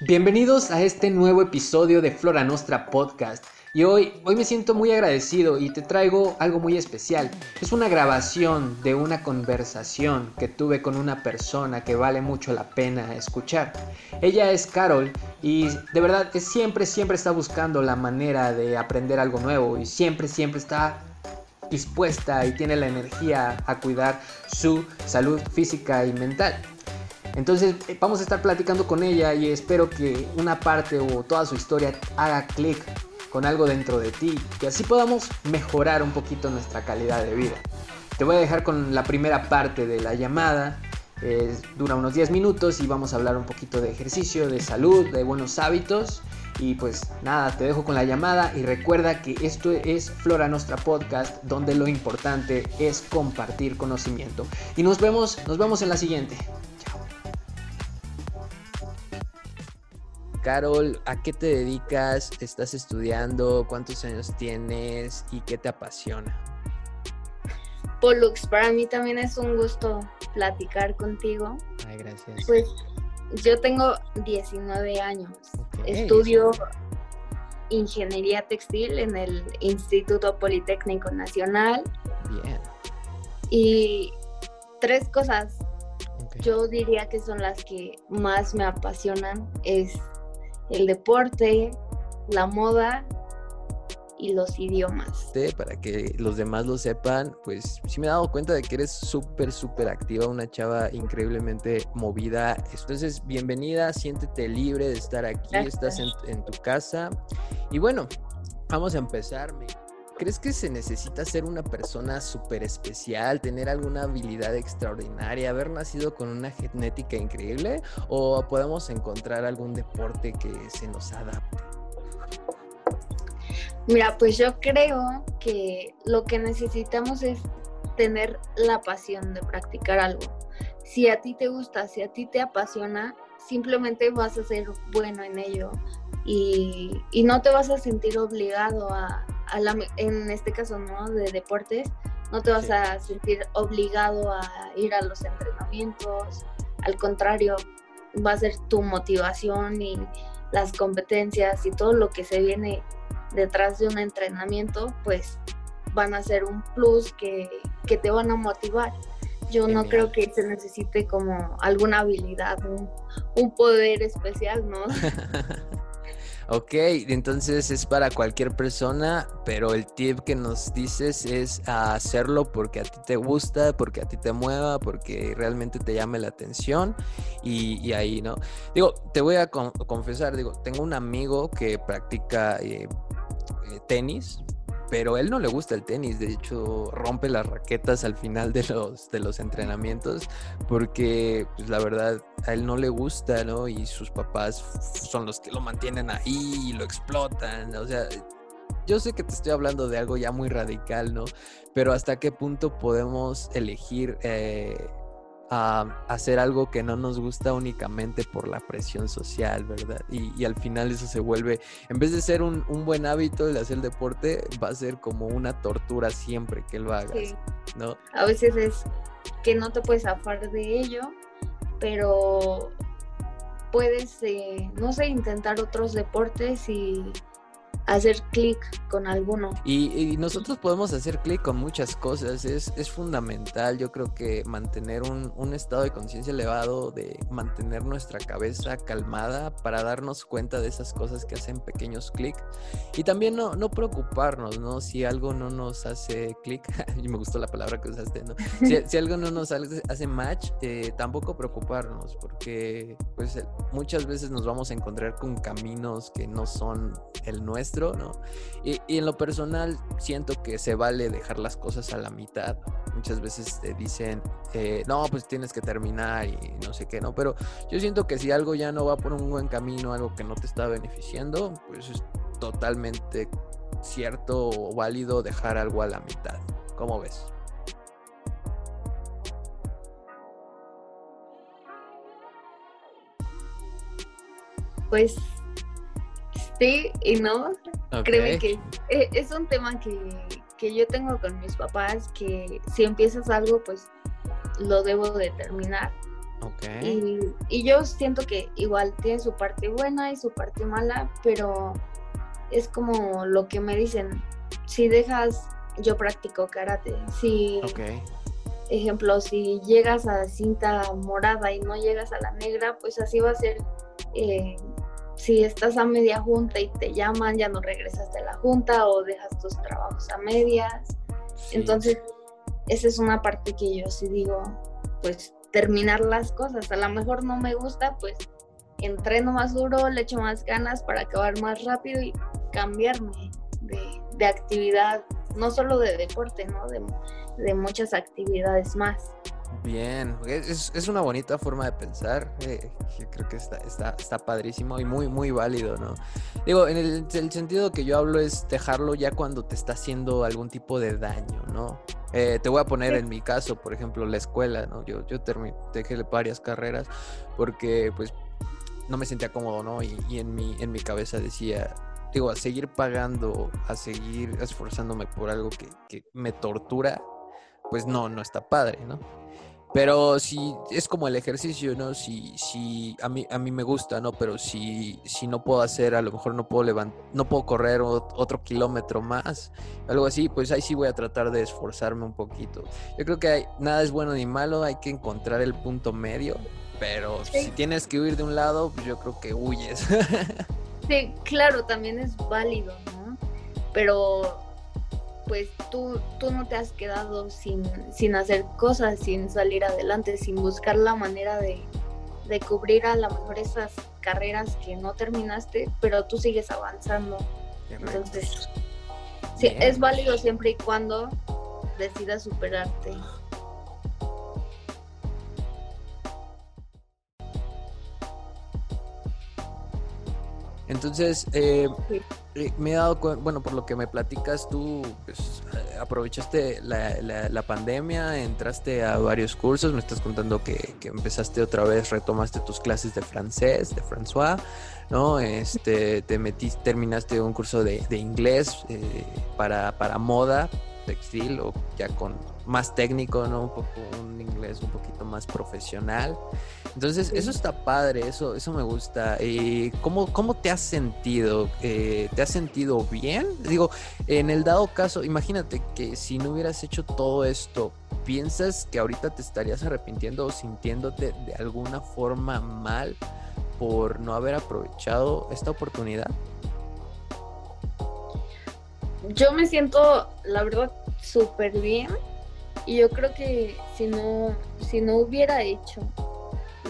Bienvenidos a este nuevo episodio de Flora Nostra Podcast. Y hoy, hoy me siento muy agradecido y te traigo algo muy especial. Es una grabación de una conversación que tuve con una persona que vale mucho la pena escuchar. Ella es Carol y de verdad que siempre, siempre está buscando la manera de aprender algo nuevo y siempre, siempre está dispuesta y tiene la energía a cuidar su salud física y mental. Entonces eh, vamos a estar platicando con ella y espero que una parte o toda su historia haga clic con algo dentro de ti y así podamos mejorar un poquito nuestra calidad de vida. Te voy a dejar con la primera parte de la llamada. dura unos 10 minutos y vamos a hablar un poquito de ejercicio, de salud, de buenos hábitos. Y pues nada, te dejo con la llamada y recuerda que esto es Flora Nostra Podcast, donde lo importante es compartir conocimiento. Y nos vemos, nos vemos en la siguiente. Carol, ¿a qué te dedicas? ¿Estás estudiando? ¿Cuántos años tienes? ¿Y qué te apasiona? Pollux, para mí también es un gusto platicar contigo. Ay, gracias. Pues yo tengo 19 años. Estudio ingeniería textil en el Instituto Politécnico Nacional. Bien. Y tres cosas yo diría que son las que más me apasionan. Es el deporte, la moda y los idiomas. Para que los demás lo sepan, pues sí me he dado cuenta de que eres súper, súper activa, una chava increíblemente movida. Entonces, bienvenida, siéntete libre de estar aquí, estás en, en, tu casa. Y bueno, vamos a empezar. ¿Crees que se necesita ser una persona súper especial, tener alguna habilidad extraordinaria, haber nacido con una genética increíble? ¿O podemos encontrar algún deporte que se nos adapte? Mira, pues yo creo que lo que necesitamos es tener la pasión de practicar algo. Si a ti te gusta, si a ti te apasiona, simplemente vas a ser bueno en ello y, y no te vas a sentir obligado a, en este caso, ¿no? De deportes, no te vas a sentir obligado a ir a los entrenamientos, al contrario, va a ser tu motivación y las competencias y todo lo que se viene detrás de un entrenamiento, pues van a ser un plus que, te van a motivar. Yo no creo que se necesite como alguna habilidad, un, un poder especial, ¿no? Ok, entonces es para cualquier persona, pero el tip que nos dices es hacerlo porque a ti te gusta, porque a ti te mueva, porque realmente te llame la atención y, ahí, ¿no? Digo, te voy a confesar, digo, tengo un amigo que practica eh, eh, tenis, pero él no le gusta el tenis, de hecho rompe las raquetas al final de los, de los entrenamientos porque pues, la verdad a él no le gusta, ¿no? Y sus papás son los que lo mantienen ahí y lo explotan, o sea, yo sé que te estoy hablando de algo ya muy radical, ¿no? Pero hasta qué punto podemos elegir... Eh, a hacer algo que no nos gusta únicamente por la presión social, ¿verdad? Y, al final eso se vuelve, en vez de ser un, buen hábito el hacer deporte, va a ser como una tortura siempre que lo hagas, ¿no? A veces es que no te puedes zafar de ello, pero puedes, eh, no sé, intentar otros deportes y hacer clic con alguno. Y, nosotros podemos hacer clic con muchas cosas, es, es fundamental, yo creo que mantener un, un estado de conciencia elevado, de mantener nuestra cabeza calmada para darnos cuenta de esas cosas que hacen pequeños clic y también no, no preocuparnos, ¿no? Si algo no nos hace clic, y me gustó la palabra que usaste, ¿no? Si, si algo no nos hace match, eh, tampoco preocuparnos porque pues muchas veces nos vamos a encontrar con caminos que no son el nuestro ¿no? Y, en lo personal siento que se vale dejar las cosas a la mitad. Muchas veces te dicen, eh, no, pues tienes que terminar y no sé qué, ¿no? Pero yo siento que si algo ya no va por un buen camino, algo que no te está beneficiando, pues es totalmente cierto o válido dejar algo a la mitad. ¿Cómo ves? Pues Sí y no. Créeme que e, es un tema que, yo tengo con mis papás, que si empiezas algo, pues lo debo de terminar. Y, y, yo siento que igual tiene su parte buena y su parte mala, pero es como lo que me dicen, si dejas, yo practico karate, si, ejemplo, si llegas a cinta morada y no llegas a la negra, pues así va a ser. Eh, si estás a media junta y te llaman, ya no regresas de la junta o dejas tus trabajos a medias. Entonces, esa es una parte que yo sí digo, pues terminar las cosas. A lo mejor no me gusta, pues entreno más duro, le echo más ganas para acabar más rápido y cambiarme de, actividad, no solo de deporte, ¿no? De, muchas actividades más. Bien, es, es, una bonita forma de pensar, eh, creo que está, está, está, padrísimo y muy, muy válido, ¿no? Digo, en el, el, sentido que yo hablo es dejarlo ya cuando te está haciendo algún tipo de daño, ¿no? Eh, te voy a poner en mi caso, por ejemplo, la escuela, ¿no? Yo, yo terminé, dejé varias carreras porque, pues, no me sentía cómodo, ¿no? Y, y, en, mi, en mi cabeza decía, digo, a seguir pagando, a seguir esforzándome por algo que, que me tortura, pues no, no está padre, ¿no? Pero si es como el ejercicio, ¿no? Si, si a mí a mí me gusta, ¿no? Pero si, si no puedo hacer, a lo mejor no puedo levantar, no puedo correr otro kilómetro más, algo así, pues ahí sí voy a tratar de esforzarme un poquito. Yo creo que hay, nada es bueno ni malo, hay que encontrar el punto medio, pero si tienes que huir de un lado, pues yo creo que huyes. sí, claro, también es válido, ¿no? Pero pues tú, tú no te has quedado sin, sin hacer cosas, sin salir adelante, sin buscar la manera de, cubrir a lo mejor esas carreras que no terminaste, pero tú sigues avanzando. Entonces, sí, es válido siempre y cuando decidas superarte. Entonces, eh, eh, me he dado cuenta, bueno, por lo que me platicas, tú pues, eh, aprovechaste la, pandemia, entraste a varios cursos, me estás contando que, empezaste otra vez, retomaste tus clases de francés, de François, ¿no? Este, te metiste, terminaste un curso de, inglés eh, para, para moda, textil, o ya con más técnico, ¿no? Un poco un inglés un poquito más profesional. Entonces, eso está padre, eso, eso me gusta. ¿Y cómo, cómo te has sentido? Eh, ¿Te has sentido bien? Digo, en el dado caso, imagínate que si no hubieras hecho todo esto, ¿piensas que ahorita te estarías arrepintiendo o sintiéndote de alguna forma mal por no haber aprovechado esta oportunidad? Yo me siento, la verdad, súper bien y yo creo que si no, si no hubiera hecho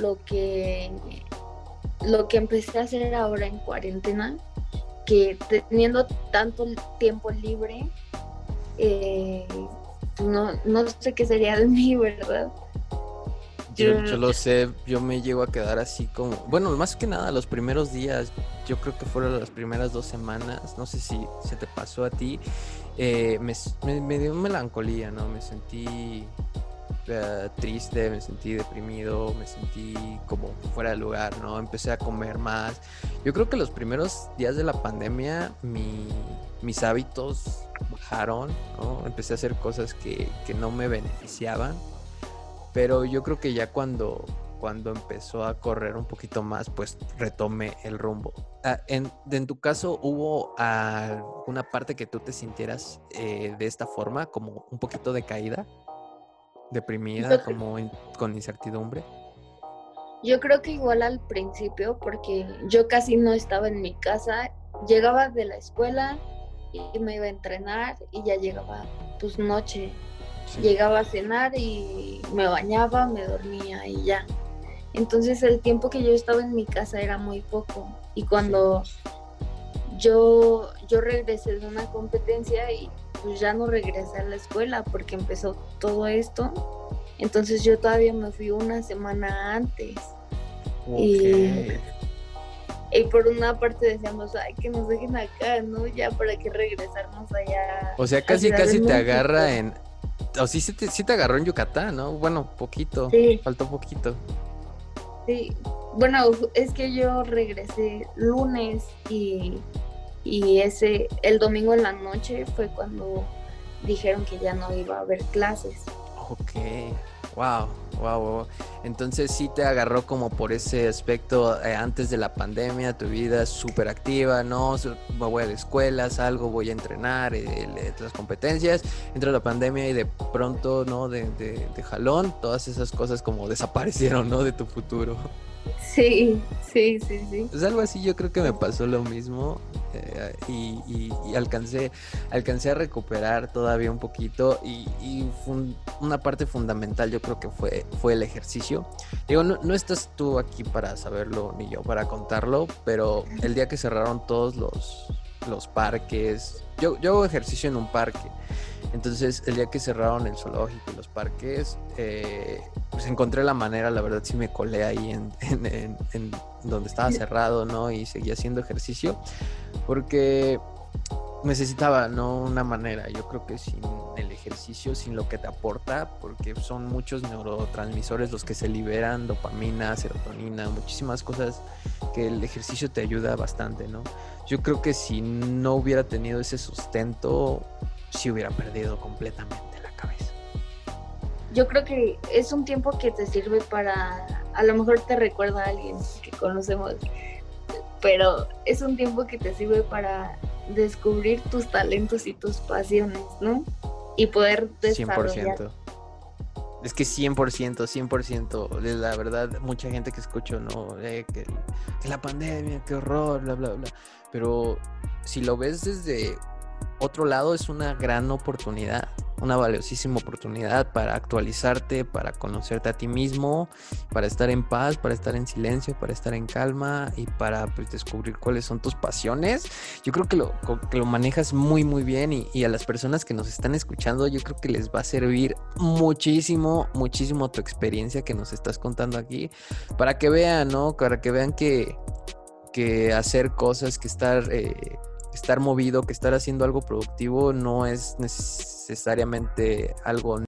lo que, lo que empecé a hacer ahora en cuarentena, que teniendo tanto tiempo libre, eh, no, no sé qué sería de mí, ¿verdad? Yo, yo, lo sé, yo me llego a quedar así como, bueno, más que nada los primeros días, yo creo que fueron las primeras dos semanas, no sé si se te pasó a ti, eh, me, me, dio melancolía, ¿no? Me sentí eh, triste, me sentí deprimido, me sentí como fuera de lugar, ¿no? Empecé a comer más. Yo creo que los primeros días de la pandemia mis hábitos bajaron, ¿no? Empecé a hacer cosas que, que no me beneficiaban, pero yo creo que ya cuando cuando empezó a correr un poquito más, pues retomé el rumbo. Ah, en, tu caso, ¿hubo alguna parte que tú te sintieras eh, de esta forma, como un poquito de caída, deprimida, como con incertidumbre? Yo creo que igual al principio, porque yo casi no estaba en mi casa, llegaba de la escuela y me iba a entrenar y ya llegaba pues noche. Llegaba a cenar y me bañaba, me dormía y ya. Entonces el tiempo que yo estaba en mi casa era muy poco. Y cuando yo, yo regresé de una competencia y pues ya no regresé a la escuela porque empezó todo esto. Entonces yo todavía me fui una semana antes. Y, y, por una parte decíamos, ay, que nos dejen acá, ¿no? Ya para que regresarnos allá. O sea, casi, casi te agarra en... O sí, sí te, sí te agarró en Yucatán, ¿no? Bueno, poquito. Sí. Faltó poquito. Sí, bueno, es que yo regresé lunes y, ese, el domingo en la noche fue cuando dijeron que ya no iba a haber clases. Ok, Wow, wow, wow. Entonces sí te agarró como por ese aspecto eh, antes de la pandemia, tu vida súper activa, ¿no? Me voy a la escuela, salgo, voy a entrenar, eh, las competencias, entra la pandemia y de pronto, ¿no? De, de, de jalón, todas esas cosas como desaparecieron, ¿no? De tu futuro. Sí, sí, sí, sí. Pues algo así yo creo que me pasó lo mismo eh, y, alcancé, alcancé a recuperar todavía un poquito y, una parte fundamental yo creo que fue, fue el ejercicio. Digo, no, no, estás tú aquí para saberlo ni yo para contarlo, pero el día que cerraron todos los, los parques, yo, yo hago ejercicio en un parque. Entonces, el día que cerraron el zoológico y los parques, eh, pues encontré la manera, la verdad sí me colé ahí en, en, donde estaba cerrado, ¿no? Y seguía haciendo ejercicio, porque necesitaba, ¿no? Una manera. Yo creo que sin el ejercicio, sin lo que te aporta, porque son muchos neurotransmisores los que se liberan, dopamina, serotonina, muchísimas cosas que el ejercicio te ayuda bastante, ¿no? Yo creo que si no hubiera tenido ese sustento, si hubiera perdido completamente la cabeza. Yo creo que es un tiempo que te sirve para, a lo mejor te recuerda a alguien que conocemos, pero es un tiempo que te sirve para descubrir tus talentos y tus pasiones, ¿no? Y poder desarrollar. 100%. Es que 100%, 100%, la verdad, mucha gente que escucho, ¿no? Que, que la pandemia, qué horror, bla, bla, bla. Pero si lo ves desde otro lado es una gran oportunidad, una valiosísima oportunidad para actualizarte, para conocerte a ti mismo, para estar en paz, para estar en silencio, para estar en calma y para pues, descubrir cuáles son tus pasiones. Yo creo que lo, que lo manejas muy muy bien y, a las personas que nos están escuchando yo creo que les va a servir muchísimo, muchísimo tu experiencia que nos estás contando aquí para que vean, ¿no? Para que vean que, que hacer cosas, que estar... Eh, estar movido, que estar haciendo algo productivo no es necesariamente algo